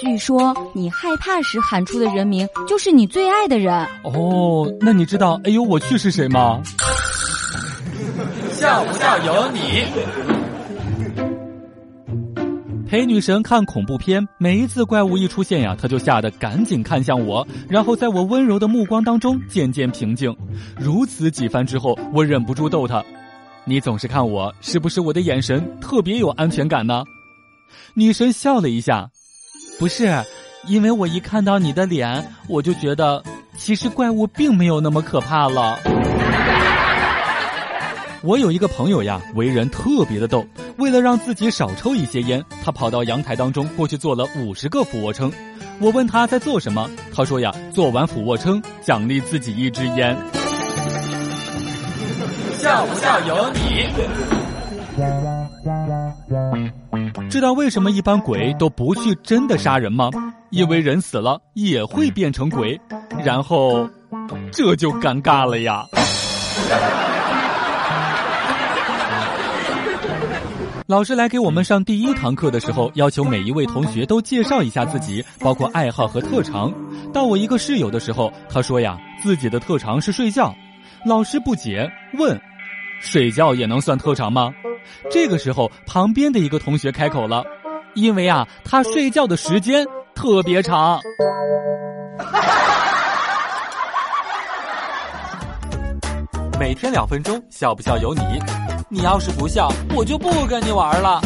据说你害怕时喊出的人名就是你最爱的人。哦，那你知道“哎呦我去”是谁吗？笑不笑由你。陪女神看恐怖片，每一次怪物一出现呀，她就吓得赶紧看向我，然后在我温柔的目光当中渐渐平静。如此几番之后，我忍不住逗她：“你总是看我，是不是我的眼神特别有安全感呢？”女神笑了一下：“不是，因为我一看到你的脸，我就觉得其实怪物并没有那么可怕了。”我有一个朋友呀，为人特别的逗。为了让自己少抽一些烟，他跑到阳台当中过去做了五十个俯卧撑。我问他在做什么，他说呀，做完俯卧撑奖励自己一支烟。笑不笑由你。知道为什么一般鬼都不去真的杀人吗？因为人死了也会变成鬼，然后这就尴尬了呀。老师来给我们上第一堂课的时候，要求每一位同学都介绍一下自己，包括爱好和特长。到我一个室友的时候，他说呀，自己的特长是睡觉。老师不解，问：“睡觉也能算特长吗？”这个时候，旁边的一个同学开口了：“因为啊，他睡觉的时间特别长。”每天两分钟，笑不笑由你。你要是不笑，我就不跟你玩了。